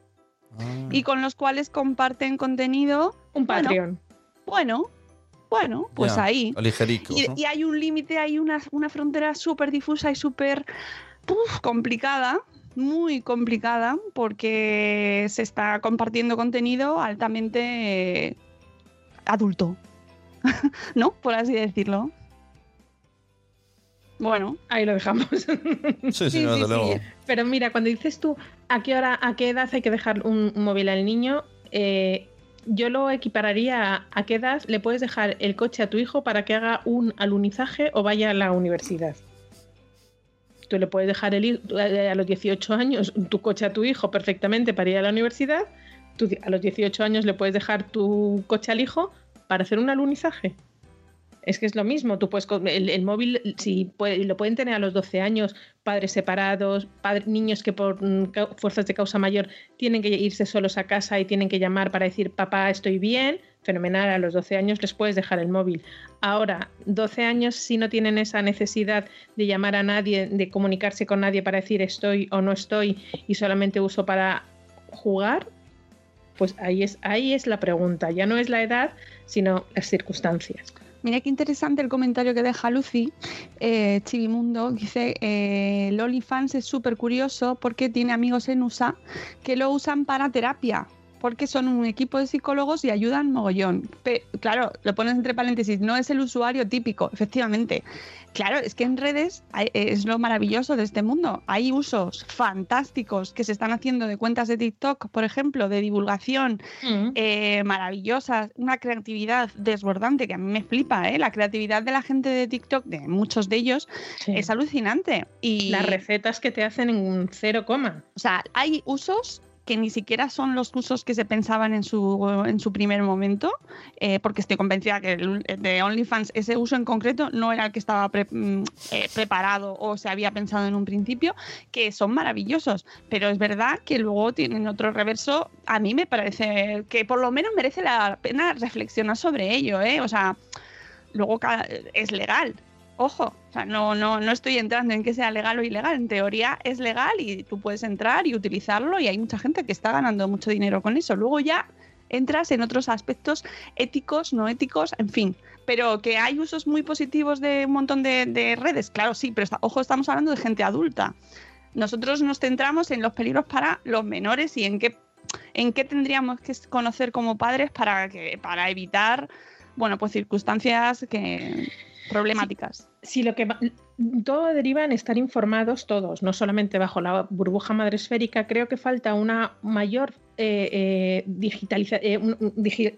Ah. y con los cuales comparten contenido. Un bueno, Patreon. Bueno, bueno, pues Ya, ahí. Ligericos, Y, ¿no? y hay un límite, hay una, una frontera súper difusa y súper complicada, muy complicada, porque se está compartiendo contenido altamente adulto, ¿no? Por así decirlo. Bueno, Ahí lo dejamos. Sí, sí, sí, no, sí, desde luego. sí. Pero mira, cuando dices tú a qué hora, a qué edad hay que dejar un un móvil al niño, eh, yo lo equipararía a a qué edad le puedes dejar el coche a tu hijo para que haga un alunizaje o vaya a la universidad. Tú le puedes dejar el, hi- eh, a los 18 años tu coche a tu hijo perfectamente para ir a la universidad. Tú a los 18 años le puedes dejar tu coche al hijo para hacer un alunizaje. Es que es lo mismo, tú puedes el, el móvil si lo pueden tener a los 12 años, padres separados, padres, niños que por mm, fuerzas de causa mayor tienen que irse solos a casa y tienen que llamar para decir papá estoy bien, fenomenal, a los 12 años les puedes dejar el móvil. Ahora, 12 años si no tienen esa necesidad de llamar a nadie, de comunicarse con nadie para decir estoy o no estoy y solamente uso para jugar, pues ahí es, ahí es la pregunta, ya no es la edad, sino las circunstancias. Mira qué interesante el comentario que deja Lucy, eh, Chivimundo. Dice, eh, el OnlyFans es súper curioso porque tiene amigos en USA que lo usan para terapia, porque son un equipo de psicólogos y ayudan mogollón. Claro, lo pones entre paréntesis, no es el usuario típico, efectivamente. Claro, es que en redes hay- es lo maravilloso de este mundo. Hay usos fantásticos que se están haciendo de cuentas de TikTok, por ejemplo, de divulgación, eh, maravillosas, una creatividad desbordante que a mí me flipa, ¿eh? La creatividad de la gente de TikTok, de muchos de ellos, Sí. es alucinante. Y, Las recetas que te hacen en un cero coma. o sea, hay usos que ni siquiera son los usos que se pensaban en su, en su primer momento, eh, porque estoy convencida que el de OnlyFans, ese uso en concreto, no era el que estaba mm, eh, preparado o se había pensado en un principio, que son maravillosos, pero es verdad que luego tienen otro reverso, a mí me parece que por lo menos merece la pena reflexionar sobre ello, ¿eh? o sea, luego es legal, Ojo, o sea, no, no, no estoy entrando en que sea legal o ilegal. En teoría es legal y tú puedes entrar y utilizarlo y hay mucha gente que está ganando mucho dinero con eso. Luego ya entras en otros aspectos éticos, no éticos, en fin. Pero que hay usos muy positivos de un montón de, de redes, claro, sí, pero ojo, estamos hablando de gente adulta. Nosotros nos centramos en los peligros para los menores y en qué, en qué tendríamos que conocer como padres para, que, para evitar, bueno, pues circunstancias que problemáticas. Si lo que va- todo deriva en estar informados todos, no solamente bajo la burbuja madresférica, creo que falta una mayor eh, eh, digitaliza- eh,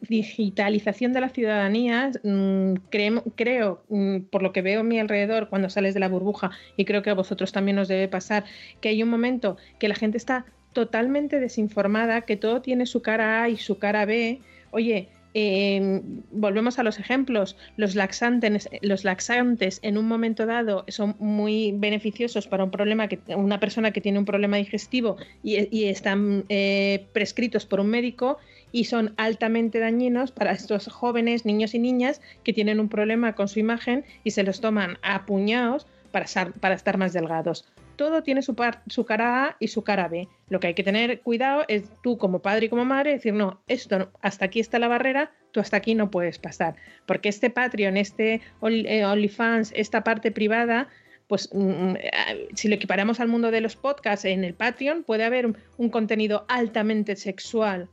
digitalización de la ciudadanía, mm, creo, mm, por lo que veo a mi alrededor cuando sales de la burbuja, y creo que a vosotros también os debe pasar, que hay un momento que la gente está totalmente desinformada, que todo tiene su cara A y su cara B. Oye, eh, volvemos a los ejemplos. Los laxantes, los laxantes en un momento dado son muy beneficiosos para un problema que una persona que tiene un problema digestivo y, están eh, prescritos por un médico y son altamente dañinos para estos jóvenes, niños y niñas que tienen un problema con su imagen y se los toman a puñados para, para estar más delgados. Todo tiene su, par- su cara A y su cara B. Lo que hay que tener cuidado es tú como padre y como madre decir, no, esto hasta aquí está la barrera, tú hasta aquí no puedes pasar. Porque este Patreon, este eh, OnlyFans, esta parte privada, pues mm, eh, si lo equiparamos al mundo de los podcasts en el Patreon, puede haber un, contenido altamente sexual.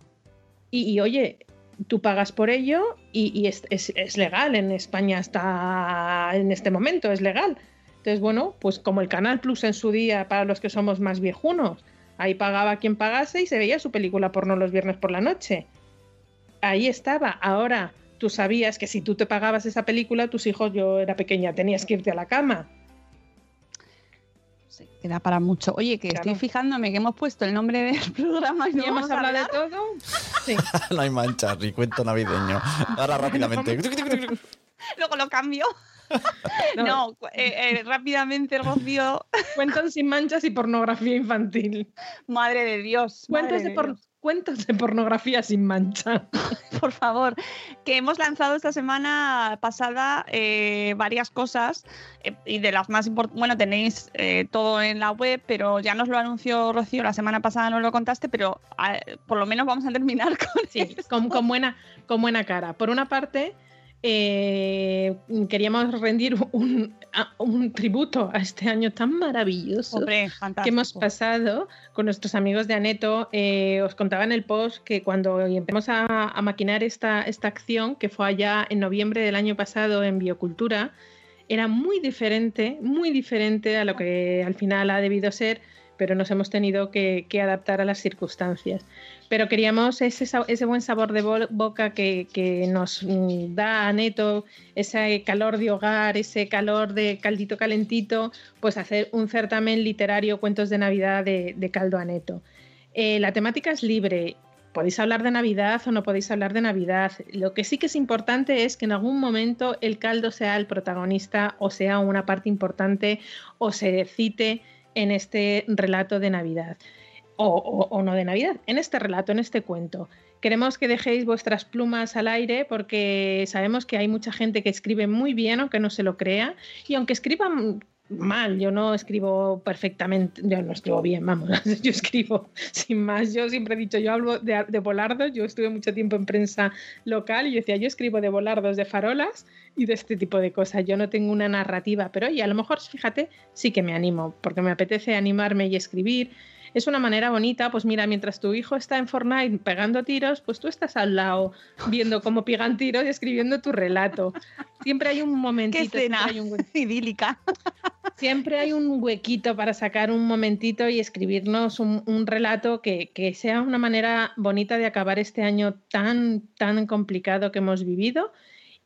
Y, oye, tú pagas por ello y, es, legal. En España está en este momento, es legal. Entonces, bueno, pues como el Canal Plus en su día para los que somos más viejunos. Ahí pagaba quien pagase y se veía su película porno los viernes por la noche. Ahí estaba. Ahora, tú sabías que si tú te pagabas esa película, tus hijos, yo era pequeña, tenías que irte a la cama. Sí, queda para mucho. Oye, que Claro. estoy fijándome que hemos puesto el nombre del programa y no ¿Ya hemos hablado de todo? Sí. no hay manchas, ni cuento navideño. Ahora rápidamente. Luego lo cambio. No, eh, eh, rápidamente, Rocío. Cuentos sin manchas y pornografía infantil. Madre de Dios. Cuentos de, de por- Dios. cuentos de pornografía sin mancha. por favor, que hemos lanzado esta semana pasada eh, varias cosas y de las más importantes, bueno, tenéis todo en la web, pero ya nos lo anunció Rocío la semana pasada, no lo contaste, pero ah, por lo menos vamos a terminar con Sí, con, con buena, con buena cara. Por una parte, eh, queríamos rendir un, a- un tributo a este año tan maravilloso Hombre, que hemos pasado con nuestros amigos de Aneto. Eh, os contaba en el post que cuando empezamos a, a maquinar esta, esta acción, que fue allá en noviembre del año pasado en Biocultura, era muy diferente, muy diferente a lo que al final ha debido ser, pero nos hemos tenido que, que adaptar a las circunstancias. Pero queríamos ese, buen sabor de bo- boca que, nos mm, da Aneto, ese calor de hogar, ese calor de caldito calentito, pues hacer un certamen literario Cuentos de Navidad de, Caldo Aneto. Eh, la temática es libre. Podéis hablar de Navidad o no podéis hablar de Navidad. Lo que sí que es importante es que en algún momento el caldo sea el protagonista o sea una parte importante o se cite en este relato de Navidad. O, no de Navidad, en este relato, en este cuento. Queremos que dejéis vuestras plumas al aire porque sabemos que hay mucha gente que escribe muy bien, aunque no se lo crea, y aunque escriban mal, yo no escribo perfectamente, yo no escribo bien, vamos, yo escribo sin más, yo siempre he dicho, yo hablo de, de volardos, yo estuve mucho tiempo en prensa local y decía, yo escribo de volardos, de farolas y de este tipo de cosas, yo no tengo una narrativa, pero oye, a lo mejor, fíjate, sí que me animo, porque me apetece animarme y escribir, es una manera bonita, pues mira, mientras tu hijo está en Fortnite pegando tiros, pues tú estás al lado viendo cómo pegan tiros y escribiendo tu relato. Siempre hay un momentito, Qué escena siempre hay un idílica. siempre hay un huequito para sacar un momentito y escribirnos un, un relato que, que sea una manera bonita de acabar este año tan, tan complicado que hemos vivido.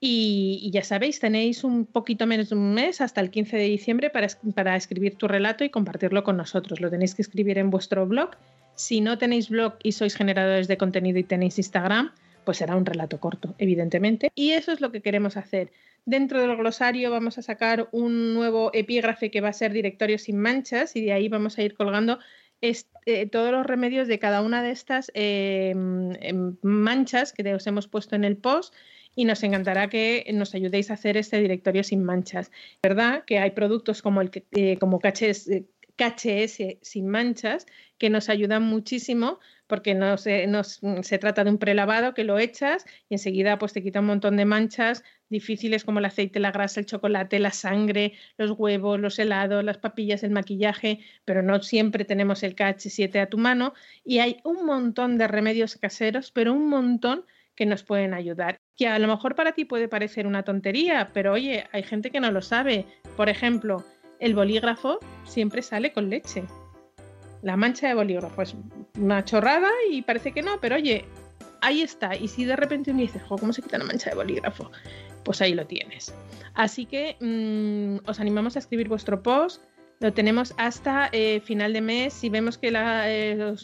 Y, ya sabéis, tenéis un poquito menos de un mes hasta el 15 de diciembre para, para escribir tu relato y compartirlo con nosotros. Lo tenéis que escribir en vuestro blog. Si no tenéis blog y sois generadores de contenido y tenéis Instagram, pues será un relato corto, evidentemente. Y eso es lo que queremos hacer. Dentro del glosario vamos a sacar un nuevo epígrafe que va a ser directorio sin manchas y de ahí vamos a ir colgando eh, todos los remedios de cada una de estas eh, em, manchas que os hemos puesto en el post y nos encantará que nos ayudéis a hacer este directorio sin manchas. ¿Verdad? Que hay productos como el eh, como eh, KHS sin manchas que nos ayudan muchísimo porque no se, nos- se trata de un prelavado que lo echas y enseguida pues te quita un montón de manchas difíciles como el aceite, la grasa, el chocolate, la sangre, los huevos, los helados, las papillas, el maquillaje, pero no siempre tenemos el KH7 a tu mano y hay un montón de remedios caseros, pero un montón que nos pueden ayudar. Que a lo mejor para ti puede parecer una tontería, pero oye, hay gente que no lo sabe. Por ejemplo, el bolígrafo siempre sale con leche. La mancha de bolígrafo es una chorrada y parece que no, pero oye, ahí está. Y si de repente me dices, ¿cómo se quita una mancha de bolígrafo? Pues ahí lo tienes. Así que mm, os animamos a escribir vuestro post. Lo tenemos hasta eh, final de mes. Si vemos que la, eh,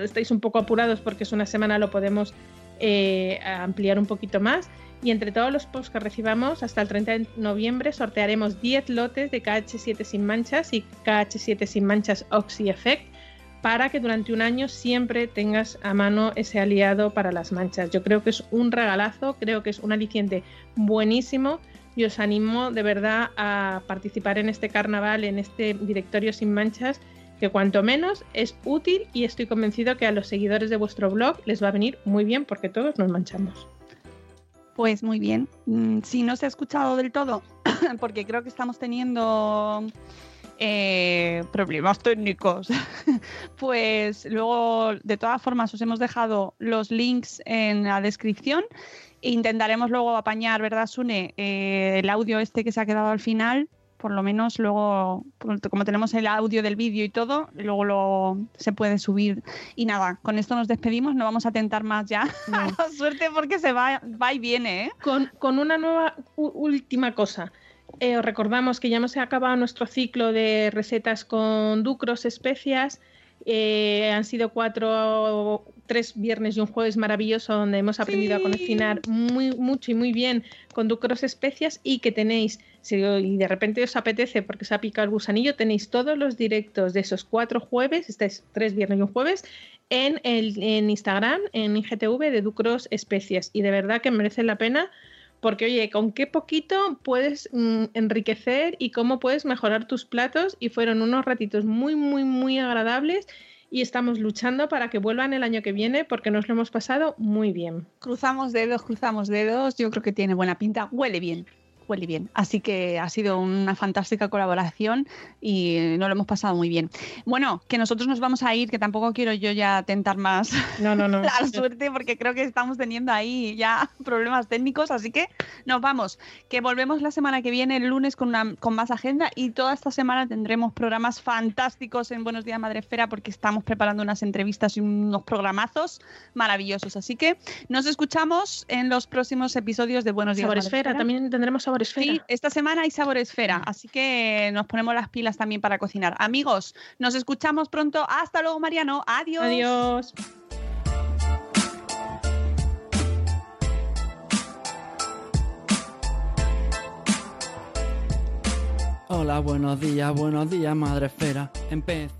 estáis un poco apurados porque es una semana, lo podemos eh, ampliar un poquito más. Y entre todos los posts que recibamos, hasta el 30 de noviembre sortearemos 10 lotes de KH7 sin manchas y KH7 sin manchas Oxy Effect para que durante un año siempre tengas a mano ese aliado para las manchas. Yo creo que es un regalazo, creo que es un aliciente buenísimo y os animo de verdad a participar en este carnaval, en este directorio sin manchas, que cuanto menos es útil y estoy convencido que a los seguidores de vuestro blog les va a venir muy bien porque todos nos manchamos. Pues muy bien. Mm, Si no se ha escuchado del todo, porque creo que estamos teniendo eh, problemas técnicos, pues luego de todas formas os hemos dejado los links en la descripción. Intentaremos luego apañar, ¿verdad, Sune? Eh, el audio este que se ha quedado al final. Por lo menos luego, como tenemos el audio del vídeo y todo, luego lo, se puede subir. Y nada, con esto nos despedimos, no vamos a tentar más ya. Suerte porque se va, va y viene, ¿eh? Con, con una nueva última cosa. Eh, os recordamos que ya hemos acabado nuestro ciclo de recetas con ducros, especias. Eh, han sido cuatro, tres viernes y un jueves maravilloso donde hemos aprendido a cocinar muy, mucho y muy bien con ducros, especias y que tenéis, si de repente os apetece porque os ha picado el gusanillo, tenéis todos los directos de esos cuatro jueves, estáis tres viernes y un jueves, en, el, en Instagram, en IGTV de Ducros Especias. Y de verdad que merece la pena porque, oye, con qué poquito puedes mm, enriquecer y cómo puedes mejorar tus platos. Y fueron unos ratitos muy, muy, muy agradables. Y estamos luchando para que vuelvan el año que viene porque nos lo hemos pasado muy bien. Cruzamos dedos, cruzamos dedos. Yo creo que tiene buena pinta. Huele bien, huele bien. Así que ha sido una fantástica colaboración y nos lo hemos pasado muy bien. Bueno, que nosotros nos vamos a ir, que tampoco quiero yo ya tentar más No, no, no. la suerte porque creo que estamos teniendo ahí ya problemas técnicos. Así que nos vamos. Que volvemos la semana que viene, el lunes, con, una, con más agenda y toda esta semana tendremos programas fantásticos en Buenos Días Madrefera porque estamos preparando unas entrevistas y unos programazos maravillosos. Así que nos escuchamos en los próximos episodios de Buenos Días Madrefera. también tendremos Saboresfera. Sí, esta semana hay Sabor Esfera, así que nos ponemos las pilas también para cocinar. Amigos, nos escuchamos pronto. Hasta luego, Mariano. Adiós. Adiós. Hola, buenos días, buenos días, madre esfera. Empieza.